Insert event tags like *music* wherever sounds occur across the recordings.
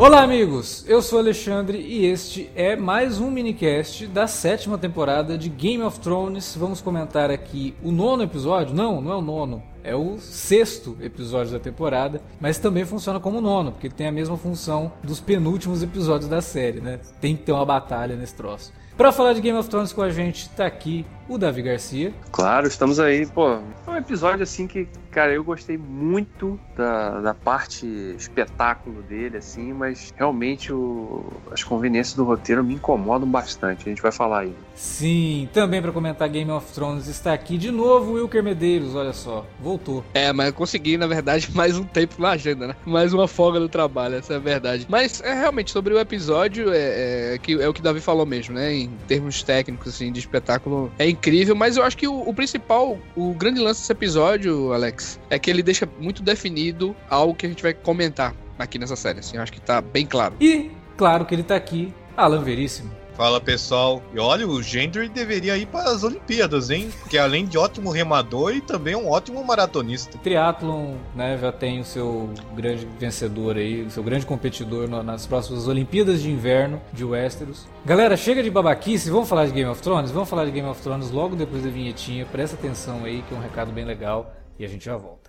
Olá, amigos! Eu sou Alexandre e este é mais um minicast da sétima temporada de Game of Thrones. Vamos comentar aqui o nono episódio. Não, não é o nono. É o sexto episódio da temporada, mas também funciona como nono, porque tem a mesma função dos penúltimos episódios da série, né? Tem que ter uma batalha nesse troço. Para falar de Game of Thrones com a gente, tá aqui o Davi Garcia. Claro, estamos aí. Pô, é um episódio assim que, cara, eu gostei muito da, da parte espetáculo dele, assim, mas realmente o, as conveniências do roteiro me incomodam bastante. A gente vai falar aí. Sim, também para comentar Game of Thrones está aqui de novo o Wilker Medeiros, olha só, voltou. É, mas eu consegui, na verdade, *laughs* mais um tempo na agenda, né? Mais uma folga do trabalho, essa é a verdade. Mas é realmente sobre o episódio, é, é, que, é o que o Davi falou mesmo, né? Em termos técnicos, assim, de espetáculo, é incrível, mas eu acho que o, o, principal, o grande lance desse episódio, Alex, é que ele deixa muito definido algo que a gente vai comentar aqui nessa série, assim, eu acho que tá bem claro. E, claro que ele tá aqui, Alan Veríssimo. Fala pessoal, e olha, o Gendry deveria ir para as Olimpíadas, hein? Porque além de ótimo remador e também um ótimo maratonista. Triathlon, né, já tem o seu grande vencedor aí, o seu grande competidor nas próximas Olimpíadas de Inverno de Westeros. Galera, chega de babaquice, vamos falar de Game of Thrones? Vamos falar de Game of Thrones logo depois da vinhetinha, presta atenção aí que é um recado bem legal e a gente já volta.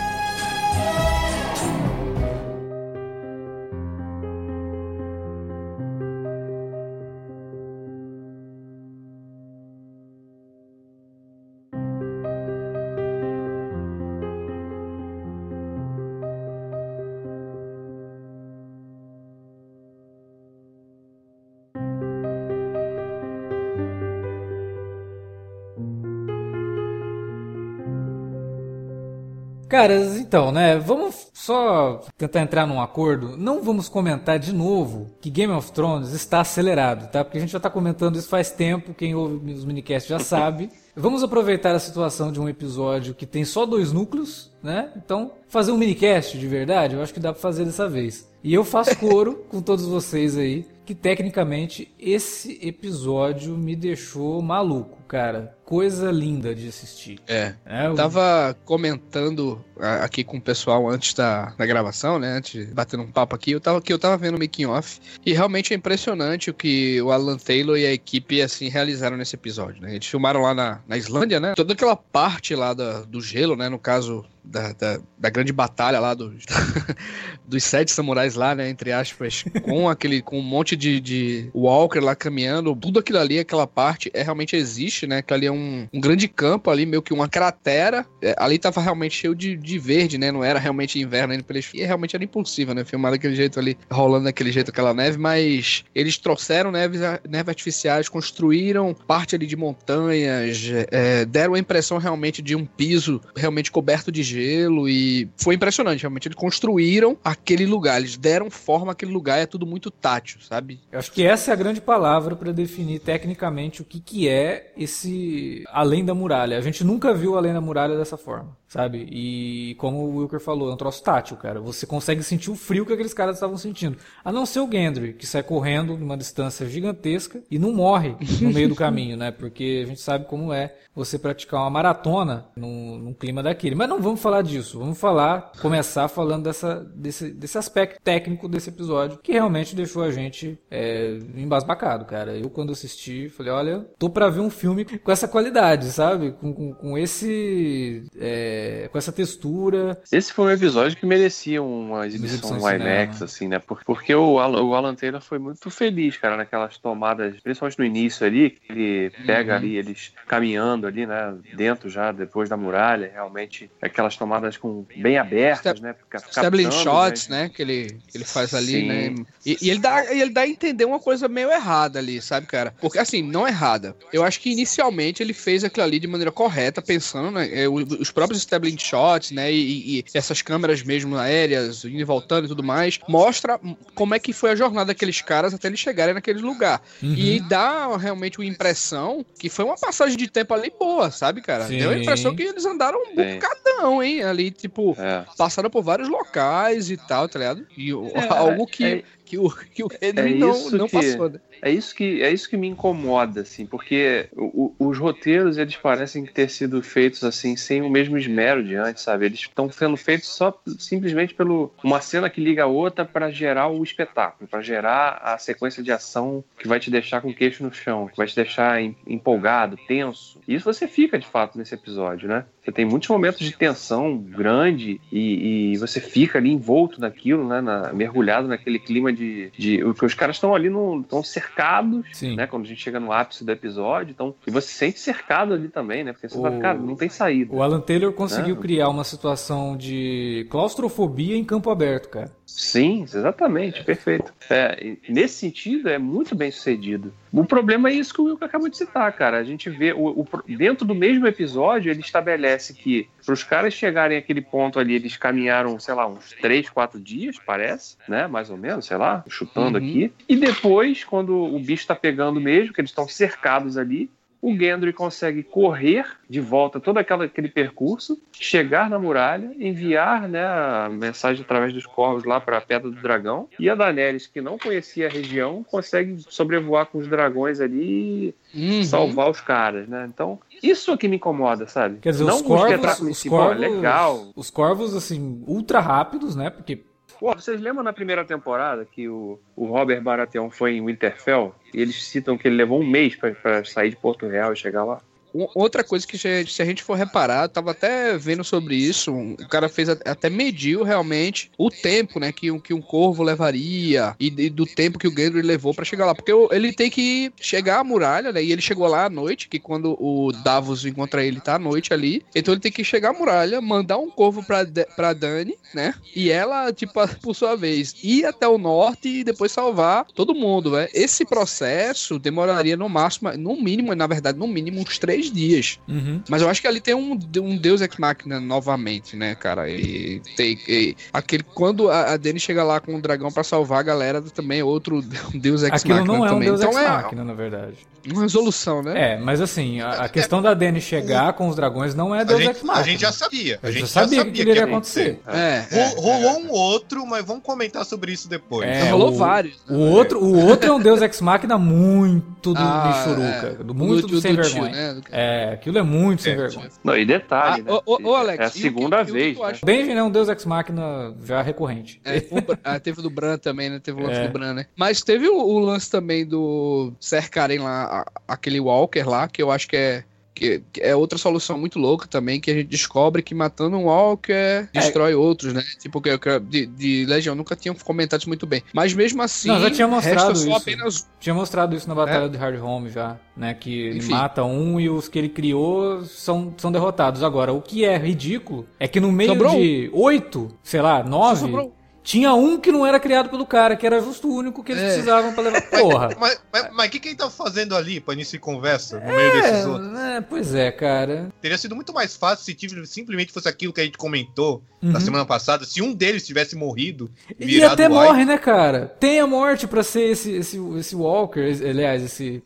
Caras, então, né? Vamos só tentar entrar num acordo. Não vamos comentar de novo que Game of Thrones está acelerado, tá? Porque a gente já está comentando isso faz tempo. Quem ouve os minicasts já sabe. *laughs* Vamos aproveitar a situação de um episódio que tem só dois núcleos, né? Então, fazer um minicast de verdade, eu acho que dá para fazer dessa vez. E eu faço coro *laughs* com todos vocês aí que tecnicamente esse episódio me deixou maluco, cara. Coisa linda de assistir. É. é eu... Tava comentando aqui com o pessoal antes da, da gravação, né? Antes de bater um papo aqui, eu tava, que eu tava vendo o making off e realmente é impressionante o que o Alan Taylor e a equipe assim realizaram nesse episódio, né? Eles filmaram lá na, na Islândia, né? Toda aquela parte lá da, do gelo, né? No caso da, da, da, grande batalha lá dos, *laughs* dos sete samurais lá, né, entre aspas, com aquele, com um monte de, de walker lá caminhando, tudo aquilo ali, aquela parte, é realmente existe, né, que ali é um, um grande campo ali, meio que uma cratera, é, ali tava realmente cheio de, de verde, né, não era realmente inverno ainda, pelos, e realmente era impossível, né, filmar daquele jeito ali, rolando daquele jeito aquela neve, mas eles trouxeram neves, neves artificiais, construíram parte ali de montanhas, é, deram a impressão realmente de um piso realmente coberto de gelo e foi impressionante, realmente. Eles construíram aquele lugar, eles deram forma àquele lugar é tudo muito tátil, sabe? Eu acho que essa é a grande palavra para definir tecnicamente o que, que é esse Além da Muralha. A gente nunca viu Além da Muralha dessa forma, sabe? E como o Wilker falou, é um troço tátil, cara. Você consegue sentir o frio que aqueles caras estavam sentindo. A não ser o Gendry, que sai correndo numa distância gigantesca e não morre no meio do caminho, né? Porque a gente sabe como é você praticar uma maratona num, num clima daquele. Mas não vamos falar disso. Vamos falar, começar falando dessa, desse, desse aspecto técnico desse episódio, que realmente deixou a gente é, embasbacado, cara. Eu, quando assisti, falei, olha, tô pra ver um filme com essa qualidade, sabe? Com, com, com esse. É, com essa textura. Esse foi um episódio que merecia uma exibição no IMAX, assim, né? Porque o Alan, o Alan Taylor foi muito feliz, cara, naquelas tomadas, principalmente no início ali, que ele pega uhum. ali, eles caminhando ali, né? Dentro já, depois da muralha, realmente, aquelas tomadas com bem abertas, Step- né? Captando, shots, né? né? Que ele, que ele faz ali, Sim. né? E, e ele, dá, e ele dá a entender uma coisa meio errada ali, sabe, cara? Porque, assim, não errada. Eu acho que inicialmente ele fez aquilo ali de maneira correta, pensando, né? é, os próprios Stabling shots, né? E, e essas câmeras mesmo aéreas, indo e voltando e tudo mais, mostra como é que foi a jornada daqueles caras até eles chegarem naquele lugar. Uhum. E dá realmente uma impressão que foi uma passagem de tempo ali boa, sabe, cara? Sim. Deu a impressão que eles andaram um Sim. bocadão, hein? Ali, tipo, É. passaram por vários locais e tal, tá ligado? E É, *laughs* algo que, é- que, o, que o Henry é não, não que- passou, né? É isso que é isso que me incomoda, assim, porque o- os roteiros eles parecem ter sido feitos assim sem o mesmo esmero de antes, sabe? Eles estão sendo feitos só simplesmente pelo uma cena que liga a outra para gerar o espetáculo, para gerar a sequência de ação que vai te deixar com o queixo no chão, que vai te deixar em- empolgado, tenso. E isso você fica de fato nesse episódio, né? Você tem muitos momentos de tensão grande e, e você fica ali envolto naquilo, né? na- mergulhado naquele clima de, de os caras estão ali estão cercados Sim. né? Quando a gente chega no ápice do episódio, então, e você se sente cercado ali também, né? Porque você O- fala, cara, não tem saída. O Alan Taylor conseguiu É. criar uma situação de claustrofobia em campo aberto, cara. Sim, exatamente, perfeito. É, nesse sentido, é muito bem sucedido. O problema é isso que o Wilco acabou de citar, cara. A gente vê, o, o dentro do mesmo episódio, ele estabelece que para os caras chegarem àquele ponto ali, eles caminharam, sei lá, uns 3, 4 dias, parece, né? Mais ou menos, sei lá, chutando Uhum. aqui. E depois, quando o bicho tá pegando mesmo, que eles estão cercados ali, o Gendry consegue correr de volta todo aquela, aquele percurso, chegar na muralha, enviar né, a mensagem através dos corvos lá para a Pedra do Dragão, e a Daenerys, que não conhecia a região, consegue sobrevoar com os dragões ali e Uhum. salvar os caras, né? Então, isso é que me incomoda, sabe? Quer dizer, não os corvos, os pô, corvos, legal. os corvos assim ultra rápidos, né? Porque Pô, vocês lembram na primeira temporada que o, o Robert Baratheon foi em Winterfell? E eles citam que ele levou um mês para sair de Porto Real e chegar lá? Outra coisa que se a gente for reparar, eu tava até vendo sobre isso, um- o cara fez até mediu realmente o tempo, né, que, um- que um corvo levaria e, e do tempo que o Gendry levou pra chegar lá, porque ele tem que chegar à muralha, né, e ele chegou lá à noite, que quando o Davos encontra ele tá à noite ali, então ele tem que chegar à muralha, mandar um corvo pra, Da- pra Dani, né, e ela, tipo, *laughs* por sua vez, ir até o norte e depois salvar todo mundo, né. Esse processo demoraria no máximo, no mínimo, na verdade, no mínimo uns três dias. uhum. Mas eu acho que ali tem um, um Deus Ex Machina novamente, né, cara? E tem e aquele quando a, a Dani chega lá com o dragão pra salvar a galera também é outro *laughs* Deus Ex aquilo Machina não é um também. Deus então Ex é Machina, na verdade. Uma resolução, né? É, mas assim, a, a questão da Dany chegar com os dragões não é A Deus gente, Ex Machina. a gente já sabia. A gente já sabia que aquilo iria acontecer. É, é, rolou um outro, mas vamos comentar sobre isso depois. É, rolou o- vários. né? O outro, o outro é um Deus Ex Machina muito do Ah, Michuruca, é. do muito do, sem tio, vergonha. né? Do- É, aquilo é muito sem É, vergonha. Não, e detalhe, Ah, né? ô, ô, Alex, é a que- segunda que vez. né? Benjamin é um Deus Ex Machina já recorrente. É, o ah, teve o do Bran também, né? Teve o lance É. do Bran, né? Mas teve o, o lance também do cercarem lá a- aquele Walker lá, que eu acho que é. Que, é outra solução muito louca também, que a gente descobre que matando um Walker destrói outros, né? Tipo, que, que de, de Legião nunca tinham comentado isso muito bem. Mas mesmo assim, Não, já tinha mostrado isso. apenas Tinha mostrado isso na Batalha de Hard Home já, né? Que ele Enfim. mata um e os que ele criou são, são derrotados. Agora, o que é ridículo é que no meio Sobrou de oito, sei lá, nove, sobrou- tinha um que não era criado pelo cara, que era justo o único que eles É. precisavam pra levar. *laughs* Porra! Mas o que, que ele tá fazendo ali pra início de conversa no meio desses outros? É, é, pois é, cara. Teria sido muito mais fácil se tive- simplesmente fosse aquilo que a gente comentou Uhum. na semana passada. Se um deles tivesse morrido, E até morre, né, cara? Tem a morte pra ser esse, esse, esse Walker, esse- aliás, esse,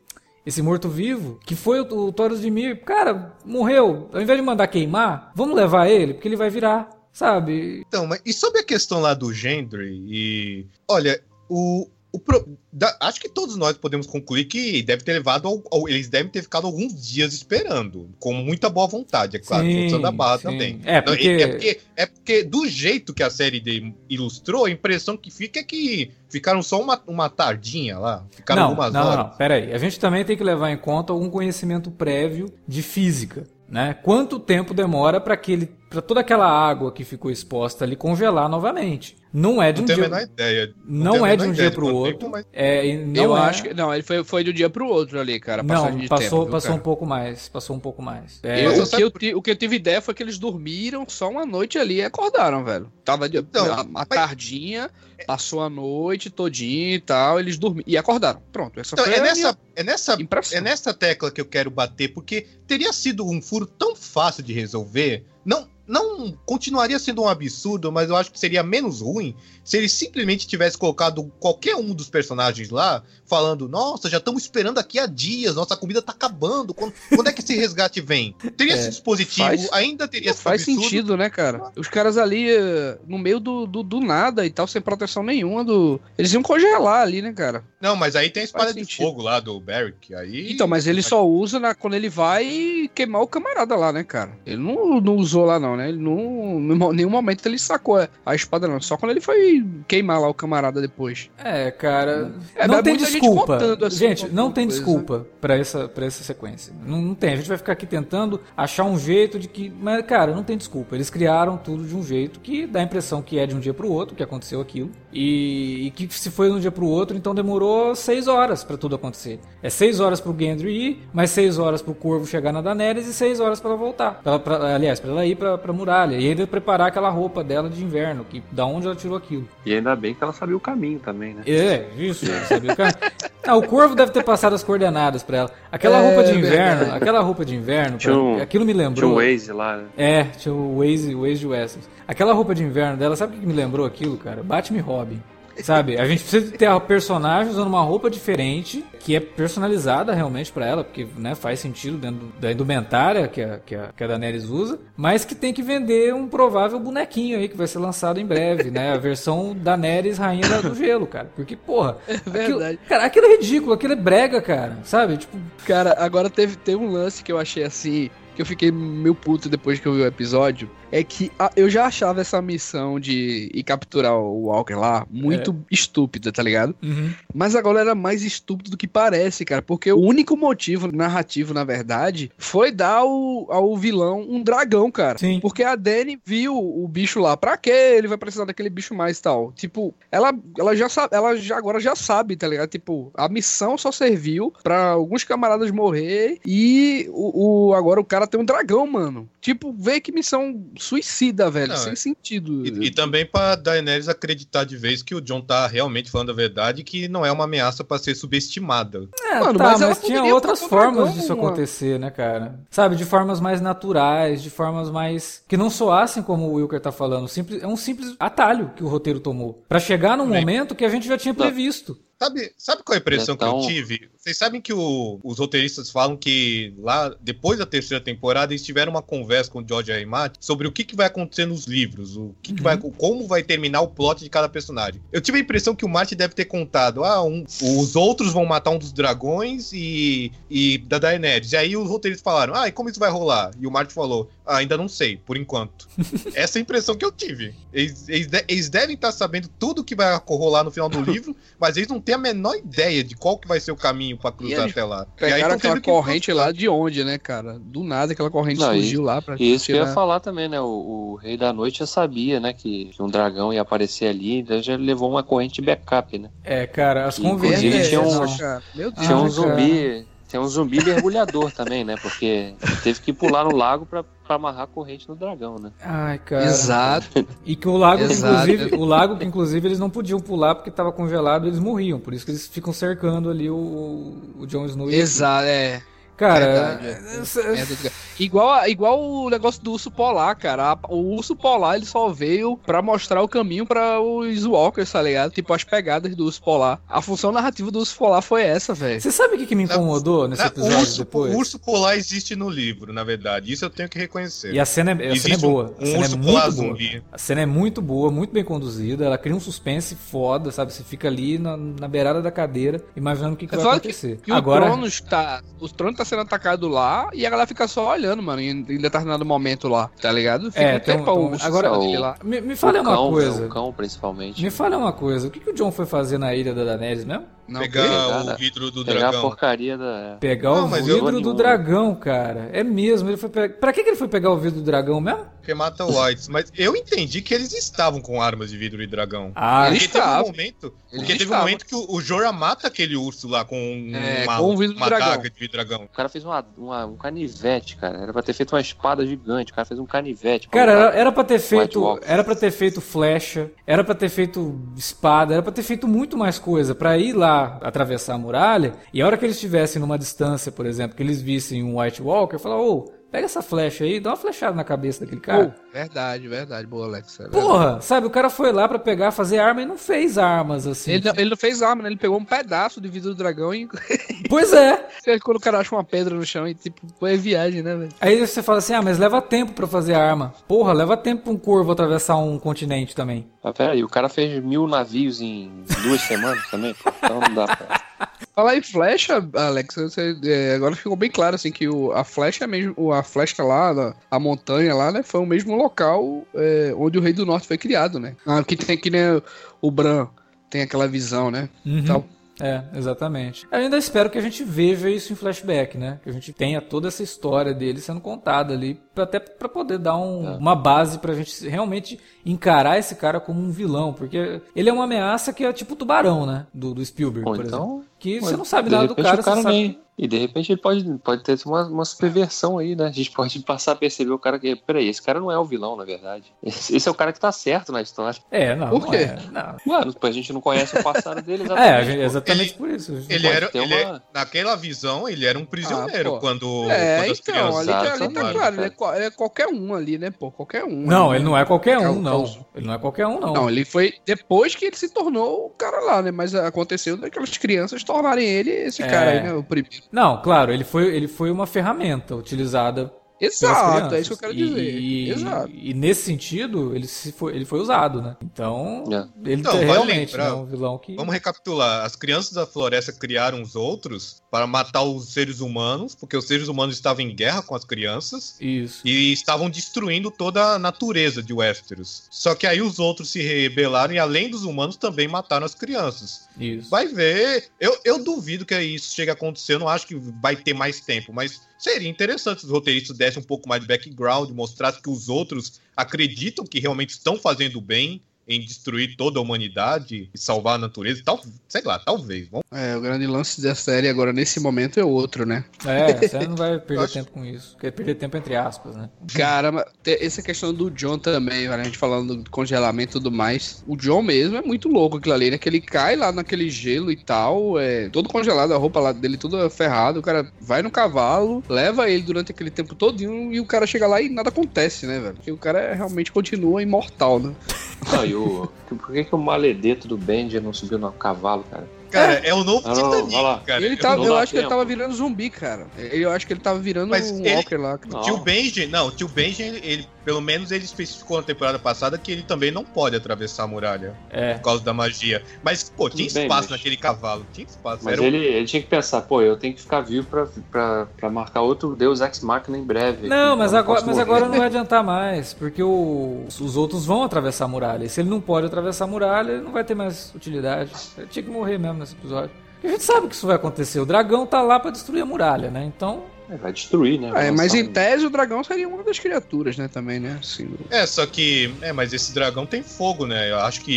esse morto-vivo, que foi o, o Taurus de Mir. Cara, morreu. Ao invés de mandar queimar, vamos levar ele, porque ele vai virar, sabe? Então, mas e sobre a questão lá do Gendry e. Olha, o. o pro- da- acho que todos nós podemos concluir que deve ter levado. ao- ao- eles devem ter ficado alguns dias esperando. Com muita boa vontade, é claro. Sim, forçando a barra sim. também. É, Não, porque- é, porque, é porque do jeito que a série de- ilustrou, a impressão que fica é que ficaram só uma, uma tardinha lá. Ficaram não, algumas não, não, horas. não, pera aí. A gente também tem que levar em conta algum conhecimento prévio de física, né? Quanto tempo demora para aquele para toda aquela água que ficou exposta ali congelar novamente. Não é de Não um tenho a dia. menor ideia. Não tenho a é de menor um ideia dia pro quanto outro. tempo, mas- É, e não eu é- acho que. Não, ele foi, foi de um dia pro outro ali, cara. Não, de passou, tempo, viu, passou um cara? pouco mais. Passou um pouco mais. Eu- É, Mas o, eu que eu, o que eu tive ideia foi que eles dormiram só uma noite ali e acordaram, velho. Tava de, Então, a, mas- tardinha, passou a noite todinha e tal, eles dormiram. E acordaram. Pronto, essa Então, foi é a minha nessa, é, nessa, impressão. é nessa tecla que eu quero bater, porque teria sido um furo tão fácil de resolver. Não, não continuaria sendo um absurdo, mas eu acho que seria menos ruim se ele simplesmente tivesse colocado qualquer um dos personagens lá, falando: Nossa, já estamos esperando aqui há dias, nossa comida tá acabando. Quando, quando é que esse resgate vem? Teria É, esse dispositivo, faz- ainda teria sido faz absurdo. sentido, né, cara? Os caras ali, eh, no meio do, do, do nada e tal, sem proteção nenhuma do. Eles iam congelar ali, né, cara? Não, mas aí tem a espada de fogo lá do Barrick. Aí... Então, mas ele só usa na, quando ele vai queimar o camarada lá, né, cara? Ele não, não usou lá, não, né? Ele não. Em nenhum momento ele sacou a, espada, não. Só quando ele foi queimar lá o camarada depois. é, cara. É, não tem gente desculpa. votando assim gente, não tem coisa. desculpa pra essa, pra essa sequência. Não, não tem. A gente vai ficar aqui tentando achar um jeito de que. Mas, cara, não tem desculpa. Eles criaram tudo de um jeito que dá a impressão que é de um dia pro outro que aconteceu aquilo. E, e que se foi de um dia pro outro, então demorou seis horas pra tudo acontecer. É seis horas pro Gendry ir, mais seis horas pro Corvo chegar na Daenerys e seis horas pra ela voltar. Pra, pra- aliás, pra ela ir pra, pra muralha. E ainda preparar aquela roupa dela de inverno, que da onde ela tirou aquilo. E ainda bem que ela sabia o caminho também, né? É, isso, sabia o cara. Ah, o corvo deve ter passado as coordenadas pra ela. Aquela É, roupa de inverno, verdade. aquela roupa de inverno, Tinha pra- um- aquilo me Tinha lembrou. um Waze lá, né? É, tinha o Waze, o Waze de Wessex. Aquela roupa de inverno dela, sabe o que me lembrou aquilo, cara? Batman Robin. Sabe? A gente precisa ter a personagem usando uma roupa diferente, que é personalizada realmente pra ela, porque né, faz sentido dentro da indumentária que a, que, a, que a Daenerys usa, mas que tem que vender um provável bonequinho aí que vai ser lançado em breve, né? A versão Daenerys Rainha do Gelo, cara. Porque, porra. aquilo- *laughs* É verdade. cara, aquilo é ridículo, aquilo é brega, cara. Sabe? Tipo, Cara, agora teve, teve um lance que eu achei assim. Que eu fiquei meio puto depois que eu vi o episódio. É que ah, eu já achava essa missão de ir capturar o Walker lá muito estúpida, tá ligado? Mas agora era mais estúpido do que parece, cara. Porque o único motivo narrativo, na verdade, foi dar ao, ao vilão um dragão, cara. Sim. Porque a Dani viu o bicho lá. Pra quê? Ele vai precisar daquele bicho mais e tal. Tipo, ela, ela já sabe, ela já agora já sabe, tá ligado? Tipo, a missão só serviu pra alguns camaradas morrer e o, o- agora o cara tem um dragão, mano. Tipo, vê que missão suicida, velho. Não, sem é- sentido. E, e também pra Daenerys acreditar de vez que o John tá realmente falando a verdade e que não é uma ameaça pra ser subestimada. É, Mano, tá, mas mas, tinha outras formas disso mano. acontecer, né, cara? Sabe, de formas mais naturais, de formas mais. que não soassem como o Wilker tá falando. Simples, é um simples atalho que o roteiro tomou. Pra chegar num É. momento que a gente já tinha previsto. Sabe, sabe qual é a impressão Então- que eu tive? Vocês sabem que o- os roteiristas falam que lá, depois da terceira temporada, eles tiveram uma conversa com o George R. R. Martin sobre o que, que vai acontecer nos livros, o que, que vai, como vai terminar o plot de cada personagem. Eu tive a impressão que o Martin deve ter contado, ah, um- os outros vão matar um dos dragões e, e da Daenerys. E aí os roteiristas falaram, ah, e como isso vai rolar? E o Martin falou, ah, ainda não sei, por enquanto. *laughs* Essa é a impressão que eu tive. Eles, eles de- eles devem estar sabendo tudo que vai rolar no final do livro, mas eles não têm a menor ideia de qual que vai ser o caminho pra cruzar até lá. Pegaram tão aquela corrente lá de onde, né, cara? Do nada aquela corrente Não, e- surgiu lá pra E isso que eu ia tirar- falar também, né? O, o Rei da Noite já sabia, né? Que, que um dragão ia aparecer ali, então já levou uma corrente de backup, né? É, cara, as Inclusive, conveniências. tinha um- não. cara. Meu Deus. Tinha um zumbi. Tem um zumbi mergulhador também, né? Porque teve que pular no lago pra, pra amarrar a corrente no dragão, né? Ai, cara. Exato. E que o lago, que, Exato. inclusive, o lago que inclusive eles não podiam pular porque estava congelado, eles morriam. Por isso que eles ficam cercando ali o, o Jon Snow. e- Exato, é. Cara, Verdade, é. cara. Igual, igual o negócio do urso polar, cara. O urso polar ele só veio pra mostrar o caminho pra os walkers, tá ligado? Tipo, as pegadas do urso polar. A função narrativa do urso polar foi essa, velho. Você sabe o que, que me incomodou nesse episódio urso, depois? o urso polar existe no livro, na verdade. Isso eu tenho que reconhecer. E a cena é, a cena é boa. um- a um cena é urso muito polar boa. zumbi. A cena é muito boa, muito bem conduzida. Ela cria um suspense foda, sabe? Você fica ali na, na beirada da cadeira, imaginando o que, que É vai acontecer. E Agora, o Tronos tá. O Trono tá sendo atacado lá e a galera fica só olhando, mano, em, em determinado momento lá, tá ligado? Fica É, tem o urso agora- dele lá. me, me fala o uma cão, coisa. O cão, principalmente. Me fala uma coisa. O que, que o John foi fazer na ilha da Daenerys mesmo? Não, pegar o vidro do Pegar a dragão. porcaria da. Pegar Não, o mas eu- vidro do dragão, cara. É mesmo. Ele foi pe... Pra que, que ele foi pegar o vidro do dragão mesmo? Porque mata Whites. Mas eu entendi que eles estavam com armas de vidro e dragão. Ah, Porque teve um momento, Eles porque teve um momento que o, o Jorah mata aquele urso lá com É, uma, com o vidro uma dragão. de dragão. O cara fez uma, uma- um canivete, cara. Era pra ter feito uma espada gigante. O cara fez um canivete. Cara, era, era pra ter feito. Era pra ter feito flecha, era pra ter feito espada, era pra ter feito muito mais coisa. Pra ir lá atravessar a muralha, e a hora que eles estivessem numa distância, por exemplo, que eles vissem um White Walker, falar, ô, pega essa flecha aí, dá uma flechada na cabeça daquele cara. Pô, verdade, verdade. Boa, Alex. é verdade. Porra, sabe, o cara foi lá pra pegar, fazer arma e não fez armas assim. Ele, não- ele não fez arma, né? Ele pegou um pedaço de vidro do dragão e *laughs* Pois é. quando o cara acha uma pedra no chão e tipo, foi viagem, né, velho? Aí você fala assim, ah, mas leva tempo pra fazer arma. Porra, leva tempo pra um corvo atravessar um continente também. Mas peraí, o cara fez mil navios em duas *laughs* semanas também, pô. Então não dá pra. Falar em flecha, Alex, você, é, agora ficou bem claro assim que o, a flecha é mesmo, a flecha lá, a montanha lá, né, foi o mesmo local é, onde o Rei do Norte foi criado, né? Ah, que tem que nem o Bran tem aquela visão, né? Uhum. Então, É, exatamente. Eu ainda espero que a gente veja isso em flashback, né? Que a gente tenha toda essa história dele sendo contada ali, até pra poder dar um- É. uma base pra gente realmente encarar esse cara como um vilão, porque ele é uma ameaça que é tipo o tubarão, né? Do, do Spielberg, Ou por exemplo. então. Que Mas, você não sabe nada do cara, o cara você sabe... nem- E de repente ele pode, pode ter uma, uma superversão aí, né? A gente pode passar a perceber o cara que. Peraí, esse cara não é o vilão, na verdade. Esse, esse é o cara que tá certo na história. É, não, Por não quê? é. Não. Mano, a gente não conhece o passado dele *laughs* É, a gente- pô. exatamente por isso. Ele era, ele é- uma- naquela visão, ele era um prisioneiro Ah, quando, é, quando as então, crianças. ali, tá- ali tá Exatamente, claro, ele é, cara. qual- é qualquer um ali, né, pô? Qualquer um. Não, ali, ele né? não é qualquer um, Cal- não. Ele não é qualquer um, não. Não, ele foi depois que ele se tornou o cara lá, né? Mas aconteceu daquelas crianças tornarem ele esse É. cara aí, né? O primeiro. Não, claro, ele foi, ele foi uma ferramenta utilizada Exato, é isso que eu quero dizer. E, Exato. e nesse sentido, ele, se foi, ele foi usado, né? Então, É. ele é vale realmente lembrar- né, um vilão que. Vamos recapitular. As crianças da floresta criaram os outros para matar os seres humanos, porque os seres humanos estavam em guerra com as crianças. Isso. E estavam destruindo toda a natureza de Westeros. Só que aí os outros se rebelaram e, além dos humanos, também mataram as crianças. Isso. Vai ver. Eu, eu duvido que isso chegue a acontecer. Eu não acho que vai ter mais tempo. Mas seria interessante se os roteiristas dessem um pouco mais de background, mostrassem que os outros acreditam que realmente estão fazendo bem em destruir toda a humanidade e salvar a natureza. Tal, sei lá, talvez. Vamos É, o grande lance da série agora nesse momento é outro, né? É, você não vai perder acho- tempo com isso. Quer perder tempo entre aspas, né? Cara, essa questão do John também, velho, a gente falando do congelamento e tudo mais. O John mesmo é muito louco aquilo ali, né? Que ele cai lá naquele gelo e tal, é todo congelado, a roupa lá dele toda ferrada. O cara vai no cavalo, leva ele durante aquele tempo todinho e o cara chega lá e nada acontece, né, velho? Porque o cara é- realmente continua imortal, né? Não, e o. *laughs* Por que, que o maledeto do Benji não subiu no cavalo, cara? Cara, é, o novo Não, não, Titanic, cara. ele Eu tava, eu dá acho que ele tempo. tava virando zumbi, cara. Eu acho que ele tava virando Mas um ele- walker lá. Não. Tio Benji, não, tio Benji, ele, ele- pelo menos ele especificou na temporada passada que ele também não pode atravessar a muralha É. por causa da magia. Mas, pô, tinha bem, espaço mas- naquele cavalo, tinha espaço. Mas Era um- ele, ele tinha que pensar, pô, eu tenho que ficar vivo pra, pra, pra marcar outro Deus Ex Machina em breve. Não, mas eu agora, mas agora não vai *laughs* adiantar mais, porque o- os outros vão atravessar a muralha. E se ele não pode atravessar a muralha, ele não vai ter mais utilidade. Ele tinha que morrer mesmo nesse episódio. Porque a gente sabe que isso vai acontecer. O dragão tá lá pra destruir a muralha, né? Então, Vai destruir, né? Vai É, mas lançar em um- tese o dragão seria uma das criaturas, né, também, né? Assim, É, só que. É, mas esse dragão tem fogo, né? Eu acho que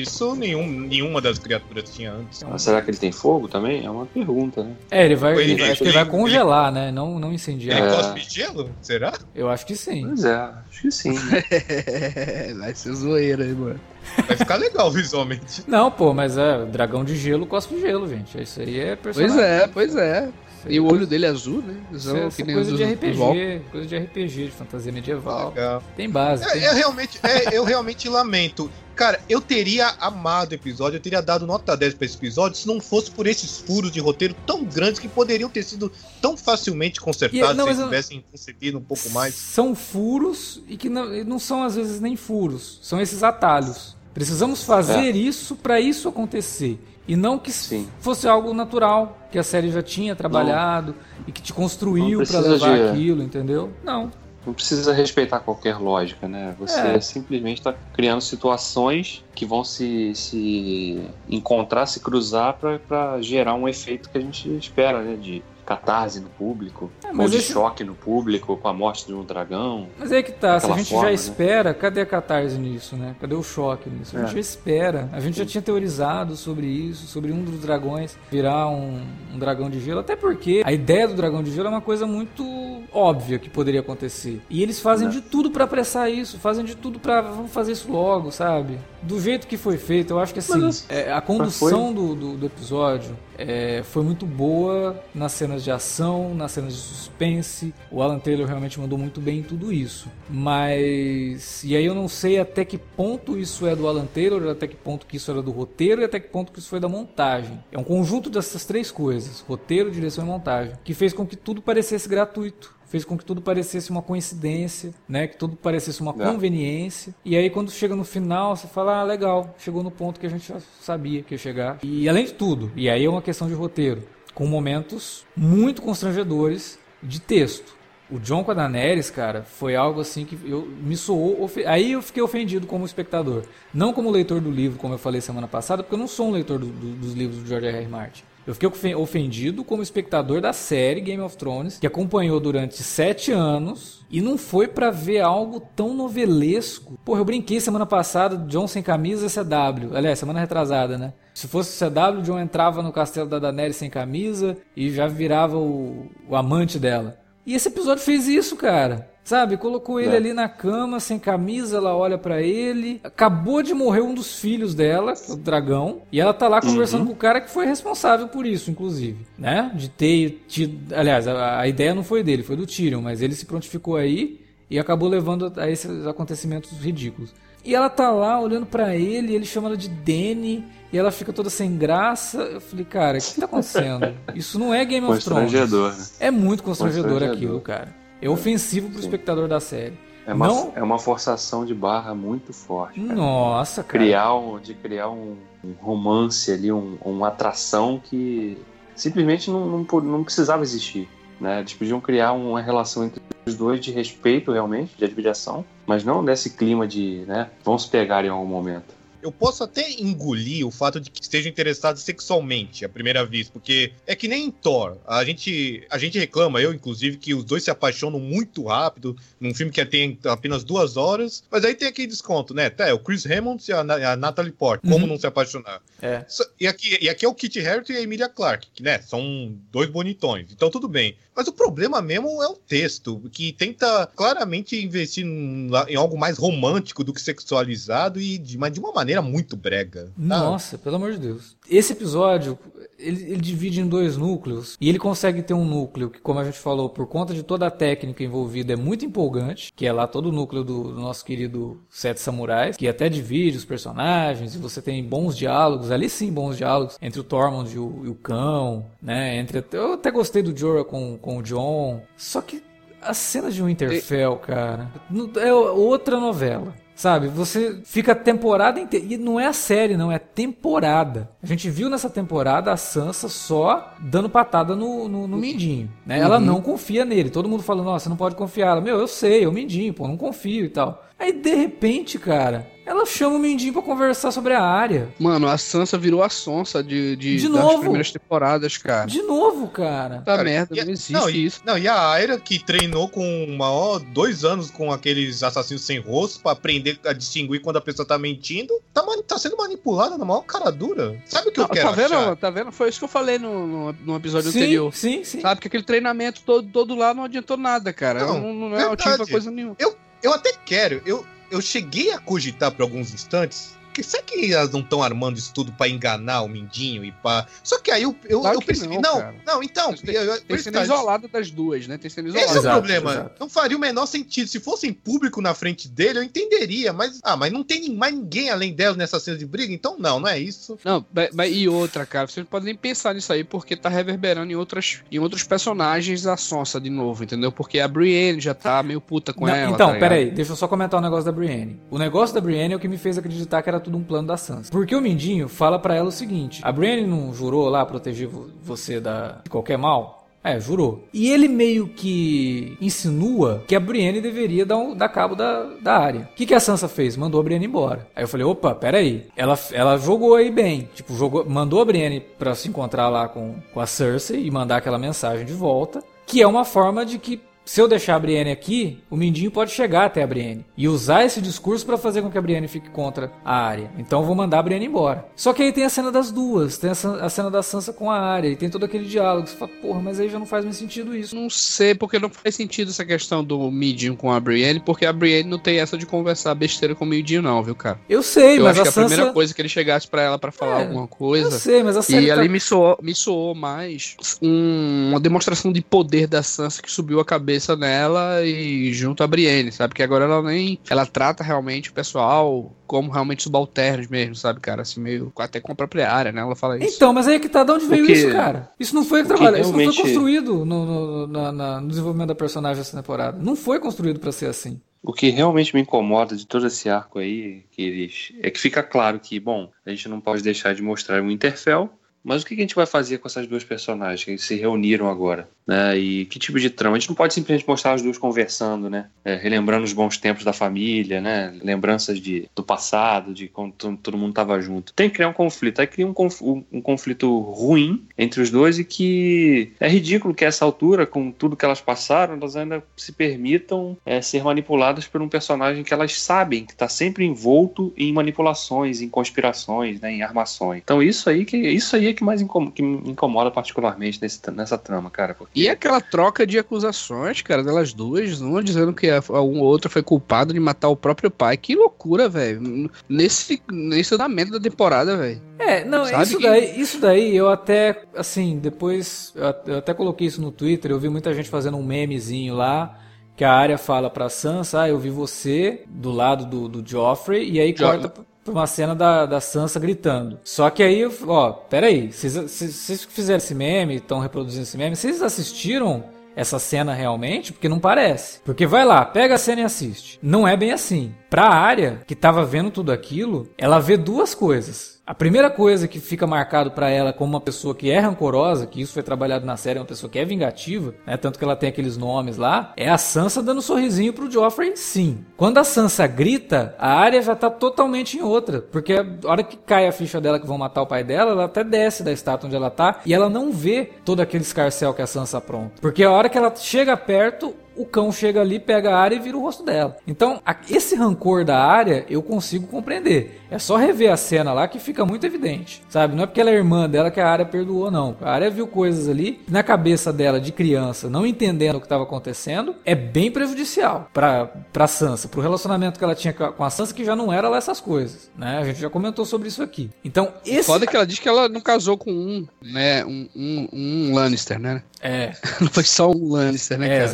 isso nenhum, nenhuma das criaturas tinha antes. Ah, será que ele tem fogo também? É uma pergunta, né? é, ele vai, Ele- ele vai- acho que ele- ele vai congelar, né? Não, não incendiar. Ele É. cospe gelo? Será? Eu acho que sim. Pois é, acho que sim. né? *laughs* vai ser zoeira aí, mano. Vai ficar legal visualmente. Não, pô, mas é, dragão de gelo cospe gelo, gente. Isso aí é personagem. Pois é, pois é. E o é olho dele é azul, né? É, que isso é nem coisa os de. RPG, coisa de RPG, de fantasia medieval. Legal. Tem base. tem- É, eu, realmente, é, eu realmente lamento. Cara, eu teria amado o episódio, eu teria dado nota 10 pra esse episódio se não fosse por esses furos de roteiro tão grandes que poderiam ter sido tão facilmente consertados E- não, se eles eu- tivessem concebido um pouco mais. São furos e que não, não são às vezes nem furos, são esses atalhos. Precisamos fazer isso para isso acontecer. E não que Sim. fosse algo natural, que a série já tinha trabalhado e que te construiu Não para levar de- aquilo, entendeu? Não. não precisa respeitar qualquer lógica, né? Você É. simplesmente está criando situações que vão se, se encontrar, se cruzar para gerar um efeito que a gente espera, né? De catarse no público, É, ou de esse- choque no público com a morte de um dragão. Mas aí que tá, se a gente forma, já né? espera, cadê a catarse nisso, né? Cadê o choque nisso? A gente É. já espera. A gente já tinha teorizado sobre isso, sobre um dos dragões virar um, um dragão de gelo, até porque a ideia do dragão de gelo é uma coisa muito óbvia que poderia acontecer. E eles fazem É. de tudo pra apressar isso, fazem de tudo pra vamos fazer isso logo, sabe? Do jeito que foi feito, eu acho que assim, Mas, é, a condução do, do, do episódio é, foi muito boa nas cenas de ação, nas cenas de suspense. O Alan Taylor realmente mandou muito bem em tudo isso. Mas. E aí eu não sei até que ponto isso é do Alan Taylor, até que ponto que isso era do roteiro e até que ponto que isso foi da montagem. É um conjunto dessas três coisas: roteiro, direção e montagem, que fez com que tudo parecesse gratuito. Fez com que tudo parecesse uma coincidência, né? Que tudo parecesse uma É. conveniência. E aí quando chega no final, você fala, ah, legal, chegou no ponto que a gente já sabia que ia chegar. E além de tudo, e aí é uma questão de roteiro, com momentos muito constrangedores de texto. O John Daenerys, cara, foi algo assim que eu me soou. Aí eu fiquei ofendido como espectador. Não como leitor do livro, como eu falei semana passada, porque eu não sou um leitor do- do- dos livros do George R. R. Martin. Eu fiquei ofen- ofendido como espectador da série Game of Thrones, que acompanhou durante sete anos e não foi pra ver algo tão novelesco. Porra, eu brinquei semana passada, John sem camisa CW. Aliás, semana retrasada, né? Se fosse CW, John entrava no castelo da Daenerys sem camisa e já virava o, o amante dela. E esse episódio fez isso, cara. Sabe, colocou ele É. ali na cama, sem camisa, ela olha pra ele. Acabou de morrer um dos filhos dela, é o dragão, e ela tá lá conversando com o cara que foi responsável por isso, inclusive, né? De ter tido, aliás, a, a ideia não foi dele, foi do Tyrion, mas ele se prontificou aí e acabou levando a esses acontecimentos ridículos. E ela tá lá olhando pra ele, ele chama ela de Danny, e ela fica toda sem graça. Eu falei, cara, o que tá acontecendo? *laughs* Isso não é Game of Thrones. Constrangedor, né? É muito constrangedor, Constrangedor. aquilo, cara. É ofensivo pro espectador da série. É uma, Não- é uma forçação de barra muito forte. cara. Nossa, cara. criar um, de criar um, um romance ali, um, uma atração que simplesmente não, não, não precisava existir. Né? Eles podiam criar uma relação entre os dois de respeito realmente, de admiração, mas não nesse clima de né, vão se pegar em algum momento. Eu posso até engolir o fato de que estejam interessados sexualmente à primeira vista, porque é que nem em Thor. A gente, a gente reclama, eu inclusive, que os dois se apaixonam muito rápido num filme que tem apenas duas horas, mas aí tem aquele desconto, né? Tá, é o Chris Hemsworth e a, a Natalie Portman. Como Uhum. não se apaixonar? É. E aqui, e aqui é o Kit Harington e a Emilia Clarke, que né, são dois bonitões, então tudo bem. Mas o problema mesmo é o texto, que tenta claramente investir em, em algo mais romântico do que sexualizado e de, mas de uma maneira muito brega. Nossa, pelo amor de Deus. Esse episódio, ele, ele divide em dois núcleos. E ele consegue ter um núcleo que, como a gente falou, por conta de toda a técnica envolvida, é muito empolgante. Que é lá todo o núcleo do, do nosso querido Sete Samurais. Que até divide os personagens. E você tem bons diálogos. Ali sim, bons diálogos. Entre o Tormund e o, e o cão. Né? Entre, eu até gostei do Jorah com, com o John. Só que as cenas de Winterfell, cara, é outra novela. Sabe, você fica a temporada inteira. E não é a série, não, é a temporada. A gente viu nessa temporada a Sansa só dando patada no, no, no Mindinho. Né? Ela não confia nele. Todo mundo falando, nossa, você não pode confiar. Ela, meu, eu sei, é o Mindinho, pô, não confio e tal. Aí, de repente, cara, ela chama o Mindinho pra conversar sobre a área. Mano, a Sansa virou a sonsa de, de, De das novo? primeiras temporadas, cara. De novo, cara. Cara, merda, e a- não existe não, e, isso. Não, e a Aira que treinou com uma, ó, dois anos com aqueles assassinos sem rosto pra aprender a distinguir quando a pessoa tá mentindo, tá, mani- tá sendo manipulada na maior cara dura. Sabe o que eu Não, quero tá vendo? achar? Tá vendo? Foi isso que eu falei no, no, no episódio sim, anterior. sim, sim. Sabe que aquele treinamento todo, todo lá não adiantou nada, cara. Não, Não, não, é pra verdade. coisa nenhuma. Eu até quero, eu, eu cheguei a cogitar por alguns instantes. Que será que elas não estão armando isso tudo pra enganar o Mindinho e pá. Só que aí eu, eu, Claro eu que percebi. não, Não, não, então. Tem- eu- isso cena tá- isolada das duas, né? Tem cena Esse isolada. é o Exato, problema. exato. Não faria o menor sentido. Se fosse em público na frente dele, eu entenderia. Mas, ah, mas não tem mais ninguém além delas nessa cena de briga, então não, não é isso. Não, e outra, cara, vocês não podem nem pensar nisso aí, porque tá reverberando em, outras, em outros personagens a Sonsa de novo, entendeu? Porque a Brienne já tá meio puta com Não, ela. então, tá peraí, deixa eu só comentar um negócio da Brienne. O negócio da Brienne é o que me fez acreditar que era tudo um plano da Sansa. Porque o Mindinho fala pra ela o seguinte: a Brienne não jurou lá proteger vo- você da, de qualquer mal? É, jurou. E ele meio que insinua que a Brienne deveria dar, um, dar cabo da, da área. O que, que a Sansa fez? Mandou a Brienne embora. Aí eu falei, opa, peraí. Ela, ela jogou aí bem. Tipo, jogou, mandou a Brienne pra se encontrar lá com, com a Cersei e mandar aquela mensagem de volta. Que é uma forma de que se eu deixar a Brienne aqui, o Mindinho pode chegar até a Brienne e usar esse discurso para fazer com que a Brienne fique contra a área. Então eu vou mandar a Brienne embora. Só que aí tem a cena das duas, tem a cena da Sansa com a área e tem todo aquele diálogo. Você fala, porra, mas aí já não faz mais sentido isso. Não sei, porque não faz sentido essa questão do Mindinho com a Brienne, porque a Brienne não tem essa de conversar besteira com o Mindinho, não, viu, cara? Eu sei, eu mas acho a que a Sansa... primeira coisa que ele chegasse para ela para falar é, alguma coisa. Eu sei, mas a série E tá... ali me soou, me soou mais um, uma demonstração de poder da Sansa que subiu a cabeça nela e junto a Brienne, sabe? Que agora ela nem. Ela trata realmente o pessoal como realmente subalternos mesmo, sabe, cara? Assim, meio. Até com a própria área, né? Ela fala isso. Então, mas aí é que tá, de onde veio Porque- isso, cara? Isso não foi trabalhado, isso não realmente- foi construído no, no- na- na- no desenvolvimento da personagem dessa temporada. Não foi construído pra ser assim. O que realmente me incomoda de todo esse arco aí, que eles, é que fica claro que, bom, a gente não pode deixar de mostrar o Interfell, mas o que a gente vai fazer com essas duas personagens que se reuniram agora? Né? E que tipo de trama? A gente não pode simplesmente mostrar as duas conversando, né? É, relembrando os bons tempos da família, né? Lembranças de, do passado, de quando to- todo mundo estava junto. Tem que criar um conflito. Aí cria um, conf- um conflito ruim entre os dois e que é ridículo que a essa altura, com tudo que elas passaram, elas ainda se permitam é, ser manipuladas por um personagem que elas sabem que está sempre envolto em manipulações, em conspirações, né? Em armações. Então isso aí que isso aí é que mais incom- que me incomoda particularmente nesse, nessa trama, cara. Porque E aquela troca de acusações, cara, delas duas, uma dizendo que a, a um ou outra foi culpado de matar o próprio pai. Que loucura, velho. Nesse, nesse andamento da temporada, velho. É, não, Sabe isso que- daí, isso daí eu até, assim, depois, eu até coloquei isso no Twitter, eu vi muita gente fazendo um memezinho lá, que a área fala pra Sansa, ah, eu vi você do lado do, do Joffrey, e aí Jo- corta pra uma cena da, da Sansa gritando. Só que aí, ó, peraí, vocês, fizeram esse meme, estão reproduzindo esse meme, vocês assistiram essa cena realmente? Porque não parece. Porque vai lá, pega a cena e assiste. Não é bem assim. Pra área que tava vendo tudo aquilo, ela vê duas coisas. A primeira coisa que fica marcado pra ela como uma pessoa que é rancorosa, que isso foi trabalhado na série, é uma pessoa que é vingativa, né? Tanto que ela tem aqueles nomes lá, é a Sansa dando um sorrisinho pro Joffrey, sim. Quando a Sansa grita, a área já tá totalmente em outra, porque a hora que cai a ficha dela que vão matar o pai dela, ela até desce da estátua onde ela tá e ela não vê todo aquele escarcel que a Sansa apronta. Porque a hora que ela chega perto, o cão chega ali, pega a área e vira o rosto dela. Então, a- esse rancor da área eu consigo compreender. É só rever a cena lá que fica muito evidente, sabe? Não é porque ela é irmã dela que a área perdoou, não. A área viu coisas ali na cabeça dela de criança, não entendendo o que estava acontecendo, é bem prejudicial pra, pra Sansa, pro relacionamento que ela tinha com a- Sansa, que já não era lá essas coisas, né? A gente já comentou sobre isso aqui. Então, esse. Foda que ela diz que ela não casou com um, né? Um, um, um Lannister, né? É, *laughs* Não foi só um Lannister, né, É, cara?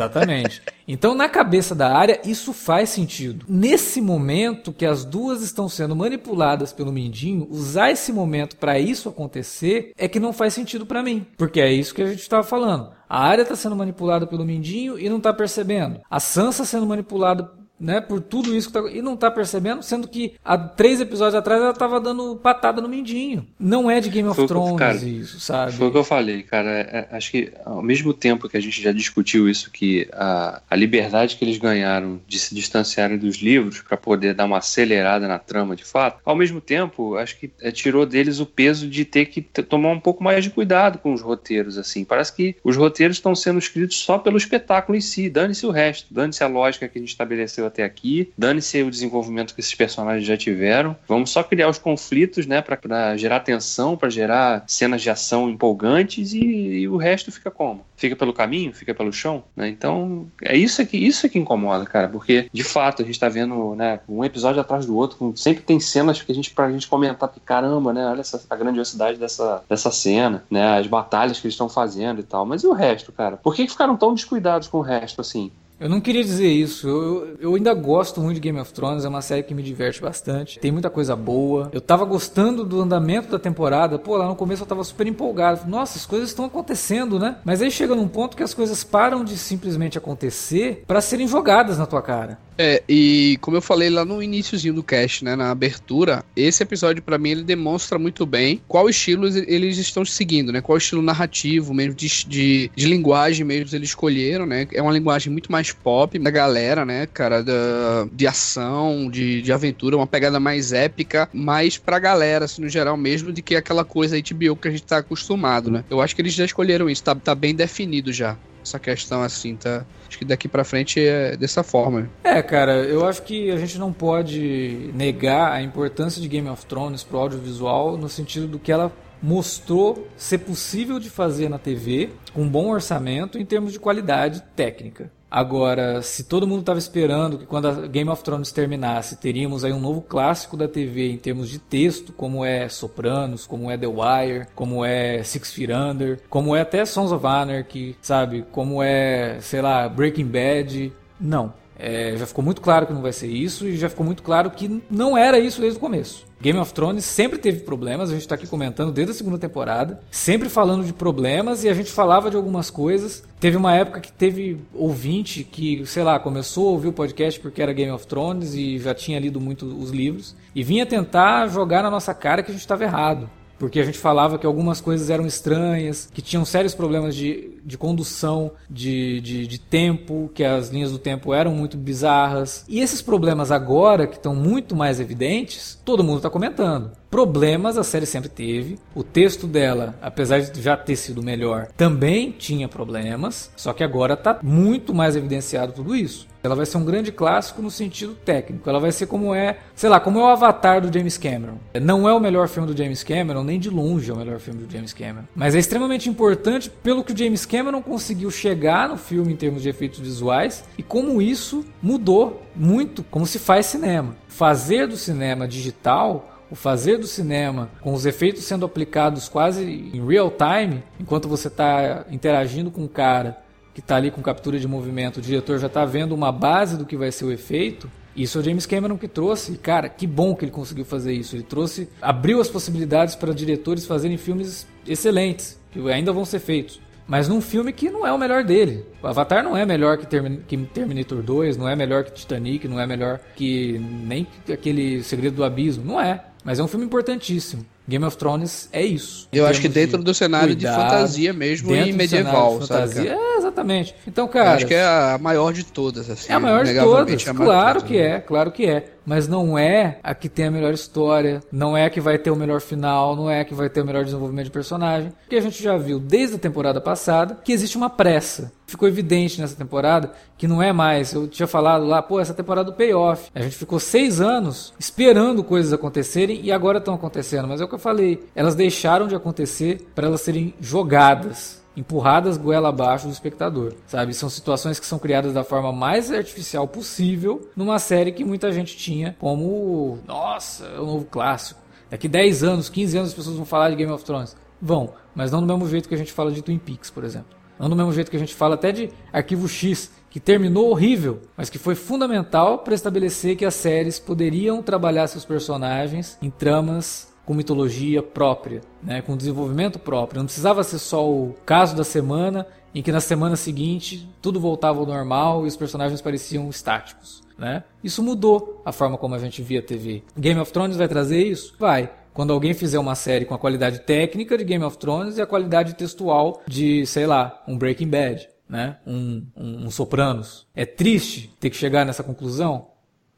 Então, na cabeça da área, isso faz sentido. Nesse momento que as duas estão sendo manipuladas pelo Mindinho, usar esse momento pra isso acontecer é que não faz sentido pra mim. Porque é isso que a gente estava falando. A área tá sendo manipulada pelo Mindinho e não tá percebendo. A Sansa sendo manipulada né, por tudo isso que tá, e não tá percebendo, sendo que há três episódios atrás ela tava dando patada no Mindinho. Não é de Game of Foi o que- Thrones cara, isso, sabe? Foi o que eu falei, cara. É, é, acho que ao mesmo tempo que a gente já discutiu isso, que a, a liberdade que eles ganharam de se distanciarem dos livros para poder dar uma acelerada na trama de fato, ao mesmo tempo, acho que é, tirou deles o peso de ter que tomar um pouco mais de cuidado com os roteiros. assim. Parece que os roteiros estão sendo escritos só pelo espetáculo em si. Dane-se o resto, dane-se a lógica que a gente estabeleceu até aqui, dane-se o desenvolvimento que esses personagens já tiveram. Vamos só criar os conflitos, né, para gerar tensão, para gerar cenas de ação empolgantes e, e o resto fica como? Fica pelo caminho, fica pelo chão, né? Então, é isso que isso que incomoda, cara, porque de fato a gente tá vendo, né, um episódio atrás do outro, sempre tem cenas que a gente pra gente comentar que caramba, né, olha essa, a grandiosidade dessa, dessa cena, né, as batalhas que eles estão fazendo e tal. Mas e o resto, cara? Por que, que ficaram tão descuidados com o resto assim? Eu não queria dizer isso. Eu, eu ainda gosto muito de Game of Thrones, é uma série que me diverte bastante. Tem muita coisa boa. Eu tava gostando do andamento da temporada. Pô, lá no começo eu tava super empolgado. Nossa, as coisas estão acontecendo, né? Mas aí chega num ponto que as coisas param de simplesmente acontecer pra serem jogadas na tua cara. É, e como eu falei lá no iníciozinho do cast, né, na abertura, esse episódio para mim ele demonstra muito bem qual estilo eles estão seguindo, né? Qual estilo narrativo mesmo de, de, de linguagem mesmo eles escolheram, né? É uma linguagem muito mais pop da galera, né, cara, da, de ação, de, de aventura, uma pegada mais épica, mais pra galera, assim, no geral mesmo, de que aquela coisa HBO que a gente tá acostumado, né? Eu acho que eles já escolheram isso, tá, tá bem definido já essa questão assim, tá? Acho que daqui para frente é dessa forma. É, cara, eu acho que a gente não pode negar a importância de Game of Thrones pro audiovisual no sentido do que ela mostrou ser possível de fazer na TV com um bom orçamento em termos de qualidade técnica. Agora, se todo mundo estava esperando que quando a Game of Thrones terminasse, teríamos aí um novo clássico da TV em termos de texto, como é Sopranos, como é The Wire, como é Six Feet Under, como é até Sons of Anarchy, sabe? Como é, sei lá, Breaking Bad. Não. É, já ficou muito claro que não vai ser isso e já ficou muito claro que não era isso desde o começo. Game of Thrones sempre teve problemas, a gente está aqui comentando desde a segunda temporada, sempre falando de problemas e a gente falava de algumas coisas. Teve uma época que teve ouvinte que, sei lá, começou a ouvir o podcast porque era Game of Thrones e já tinha lido muito os livros e vinha tentar jogar na nossa cara que a gente estava errado porque a gente falava que algumas coisas eram estranhas, que tinham sérios problemas de, de condução, de, de, de, tempo, que as linhas do tempo eram muito bizarras. E esses problemas agora, que estão muito mais evidentes, todo mundo está comentando. Problemas a série sempre teve. O texto dela, apesar de já ter sido melhor, também tinha problemas. Só que agora está muito mais evidenciado tudo isso. Ela vai ser um grande clássico no sentido técnico. Ela vai ser como é, sei lá, como é o Avatar do James Cameron. Não é o melhor filme do James Cameron, nem de longe é o melhor filme do James Cameron. Mas é extremamente importante pelo que o James Cameron conseguiu chegar no filme em termos de efeitos visuais e como isso mudou muito como se faz cinema. Fazer do cinema digital o fazer do cinema com os efeitos sendo aplicados quase em real time, enquanto você está interagindo com o cara que está ali com captura de movimento, o diretor já está vendo uma base do que vai ser o efeito. Isso é o James Cameron que trouxe. Cara, que bom que ele conseguiu fazer isso. Ele trouxe, abriu as possibilidades para diretores fazerem filmes excelentes, que ainda vão ser feitos. Mas num filme que não é o melhor dele. O Avatar não é melhor que, que Terminator 2, não é melhor que Titanic, não é melhor que nem aquele Segredo do Abismo. Não é. Mas é um filme importantíssimo. Game of Thrones é isso. Eu acho que dentro do cenário cuidado, de fantasia mesmo e medieval, fantasia, é, exatamente. Então, cara, eu acho que é a maior de todas, assim. É a maior de todas, claro que é, claro que é mas não é a que tem a melhor história, não é a que vai ter o melhor final, não é a que vai ter o melhor desenvolvimento de personagem, porque a gente já viu desde a temporada passada que existe uma pressa. Ficou evidente nessa temporada que não é mais. Eu tinha falado lá, pô, essa temporada do payoff. A gente ficou seis anos esperando coisas acontecerem e agora estão acontecendo. Mas o que eu falei, elas deixaram de acontecer para elas serem jogadas empurradas goela abaixo do espectador, sabe? São situações que são criadas da forma mais artificial possível numa série que muita gente tinha como, nossa, é o novo clássico. Daqui 10 anos, 15 anos as pessoas vão falar de Game of Thrones. Vão, mas não do mesmo jeito que a gente fala de Twin Peaks, por exemplo. Não do mesmo jeito que a gente fala até de Arquivo X, que terminou horrível, mas que foi fundamental para estabelecer que as séries poderiam trabalhar seus personagens em tramas com mitologia própria, né, com desenvolvimento próprio. Não precisava ser só o caso da semana, em que na semana seguinte tudo voltava ao normal e os personagens pareciam estáticos. Né? Isso mudou a forma como a gente via TV. Game of Thrones vai trazer isso? Vai. Quando alguém fizer uma série com a qualidade técnica de Game of Thrones e a qualidade textual de, sei lá, um Breaking Bad, né? um, um, um Sopranos. É triste ter que chegar nessa conclusão?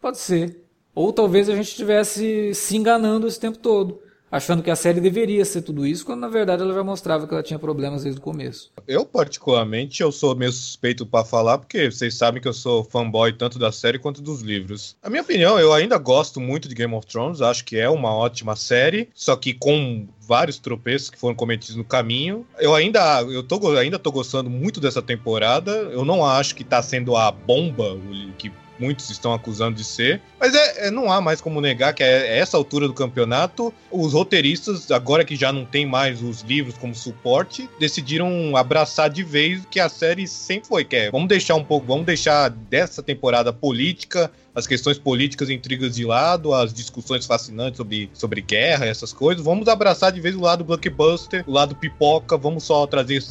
Pode ser. Ou talvez a gente estivesse se enganando esse tempo todo, achando que a série deveria ser tudo isso, quando na verdade ela já mostrava que ela tinha problemas desde o começo. Eu, particularmente, eu sou meio suspeito para falar, porque vocês sabem que eu sou fanboy tanto da série quanto dos livros. A minha opinião, eu ainda gosto muito de Game of Thrones, acho que é uma ótima série, só que com vários tropeços que foram cometidos no caminho. Eu ainda, eu tô, ainda tô gostando muito dessa temporada. Eu não acho que tá sendo a bomba que muitos estão acusando de ser. Mas é, é não há mais como negar que é, é essa altura do campeonato, os roteiristas, agora que já não tem mais os livros como suporte, decidiram abraçar de vez o que a série sempre foi, que é vamos deixar um pouco, vamos deixar dessa temporada política, as questões políticas e intrigas de lado, as discussões fascinantes sobre, sobre guerra, essas coisas. Vamos abraçar de vez o lado blockbuster, o lado pipoca, vamos só trazer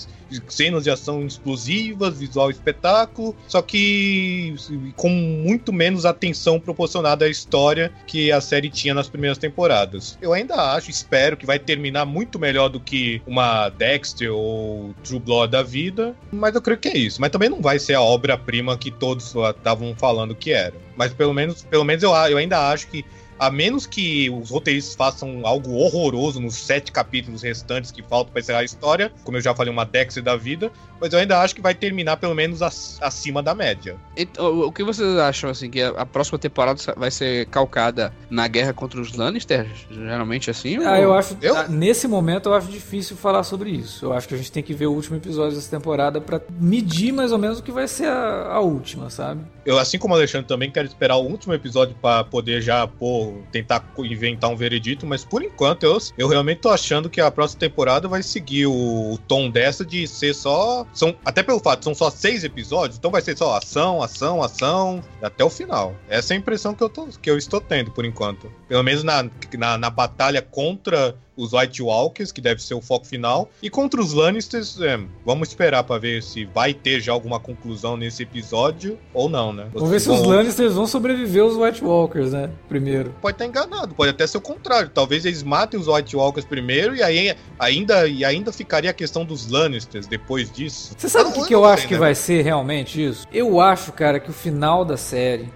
cenas de ação explosivas, visual espetáculo, só que com muito menos atenção proporcionada à história que a série tinha nas primeiras temporadas. Eu ainda acho, espero que vai terminar muito melhor do que uma Dexter ou True Blood da vida, mas eu creio que é isso. Mas também não vai ser a obra-prima que todos estavam falando que era. Mas pelo menos, pelo menos eu, eu ainda acho que a menos que os roteiristas façam algo horroroso nos sete capítulos restantes que faltam para encerrar a história, como eu já falei, uma Dexter da vida, mas eu ainda acho que vai terminar pelo menos acima da média. Então, o que vocês acham, assim, que a próxima temporada vai ser calcada na guerra contra os Lannister? Geralmente assim? Ah, ou... eu acho, eu? Ah, nesse momento eu acho difícil falar sobre isso. Eu acho que a gente tem que ver o último episódio dessa temporada para medir mais ou menos o que vai ser a, a última, sabe? Eu, assim como o Alexandre, também quero esperar o último episódio para poder já pôr tentar inventar um veredito, mas por enquanto eu, eu realmente tô achando que a próxima temporada vai seguir o, o tom dessa de ser só. São, até pelo fato, são só seis episódios, então vai ser só ação, ação, ação, até o final. Essa é a impressão que eu, tô, que eu estou tendo por enquanto. Pelo menos na, na, na batalha contra os White Walkers, que deve ser o foco final, e contra os Lannisters, é, vamos esperar para ver se vai ter já alguma conclusão nesse episódio ou não, né? Vamos ver se os Lannisters vão sobreviver aos White Walkers, né? Primeiro. Pode estar enganado, pode até ser o contrário. Talvez eles matem os White Walkers primeiro e aí ainda, e ainda ficaria a questão dos Lannisters depois disso. Você sabe o que, que eu acho que né? vai ser realmente isso? Eu acho, cara, que o final da série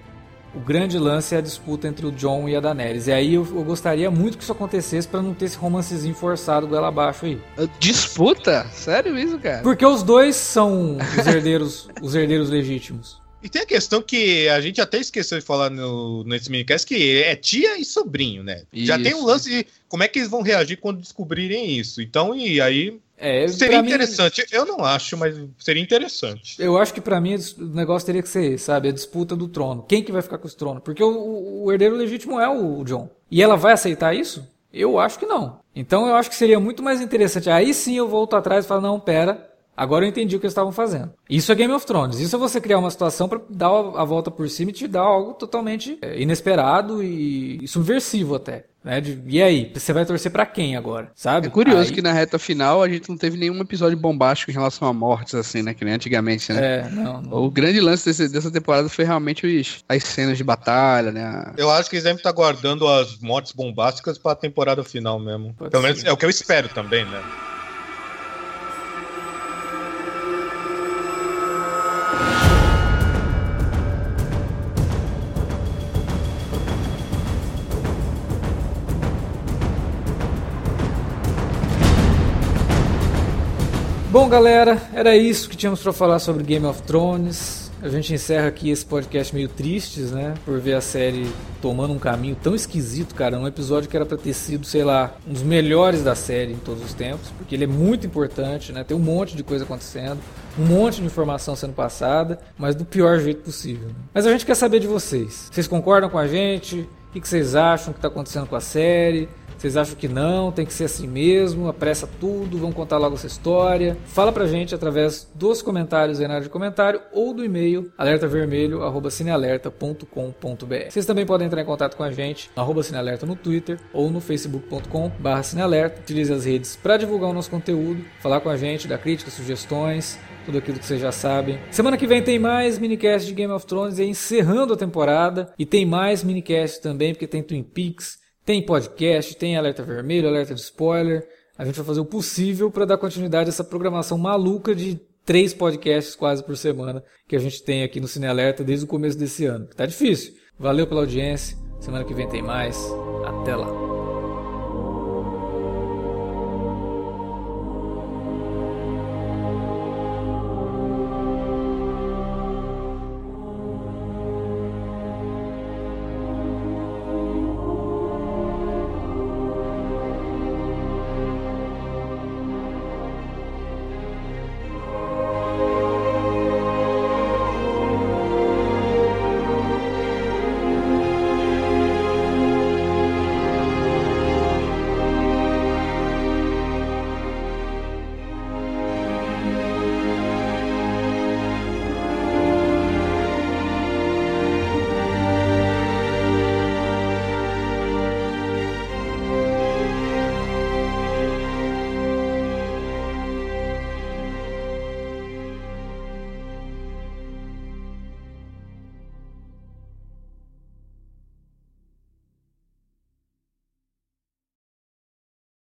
o grande lance é a disputa entre o John e a Daenerys. E aí eu, eu gostaria muito que isso acontecesse para não ter esse romancezinho forçado goela abaixo aí. Disputa? Sério isso, cara? Porque os dois são os herdeiros, os herdeiros legítimos. E tem a questão que a gente até esqueceu de falar no, nesse minicast, que é tia e sobrinho, né? Isso. Já tem um lance de como é que eles vão reagir quando descobrirem isso. Então, e aí é, seria interessante. Mim, eu não acho, mas seria interessante. Eu acho que para mim o negócio teria que ser, sabe, a disputa do trono. Quem que vai ficar com esse trono? Porque o, o herdeiro legítimo é o John. E ela vai aceitar isso? Eu acho que não. Então eu acho que seria muito mais interessante. Aí sim eu volto atrás e falo, não, pera, Agora eu entendi o que eles estavam fazendo. Isso é Game of Thrones. Isso é você criar uma situação para dar a volta por cima e te dar algo totalmente é, inesperado e subversivo até. Né? De, e aí, você vai torcer para quem agora, sabe? É curioso aí... que na reta final a gente não teve nenhum episódio bombástico em relação a mortes, assim, né? Que nem antigamente, né? É, não, não. O grande lance desse, dessa temporada foi realmente os, as cenas de batalha, né? Eu acho que eles devem estar guardando as mortes bombásticas para a temporada final mesmo. Pode Pelo ser. menos é o que eu espero também, né? Bom, galera, era isso que tínhamos para falar sobre Game of Thrones. A gente encerra aqui esse podcast meio tristes, né? Por ver a série tomando um caminho tão esquisito, cara. Um episódio que era pra ter sido, sei lá, um dos melhores da série em todos os tempos. Porque ele é muito importante, né? Tem um monte de coisa acontecendo, um monte de informação sendo passada, mas do pior jeito possível. Né? Mas a gente quer saber de vocês. Vocês concordam com a gente? O que vocês acham que tá acontecendo com a série? Vocês acham que não, tem que ser assim mesmo, apressa tudo, vamos contar logo essa história. Fala pra gente através dos comentários aí na área de comentário ou do e-mail alertavermelho@cinealerta.com.br. Vocês também podem entrar em contato com a gente arroba cinealerta no Twitter ou no facebook.com/barra cinealerta. Utilize as redes para divulgar o nosso conteúdo, falar com a gente, dar críticas, sugestões, tudo aquilo que vocês já sabem. Semana que vem tem mais minicast de Game of Thrones encerrando a temporada e tem mais minicast também porque tem Twin Peaks tem podcast, tem alerta vermelho, alerta de spoiler. A gente vai fazer o possível para dar continuidade a essa programação maluca de três podcasts quase por semana que a gente tem aqui no Cine Alerta desde o começo desse ano. Tá difícil. Valeu pela audiência. Semana que vem tem mais. Até lá.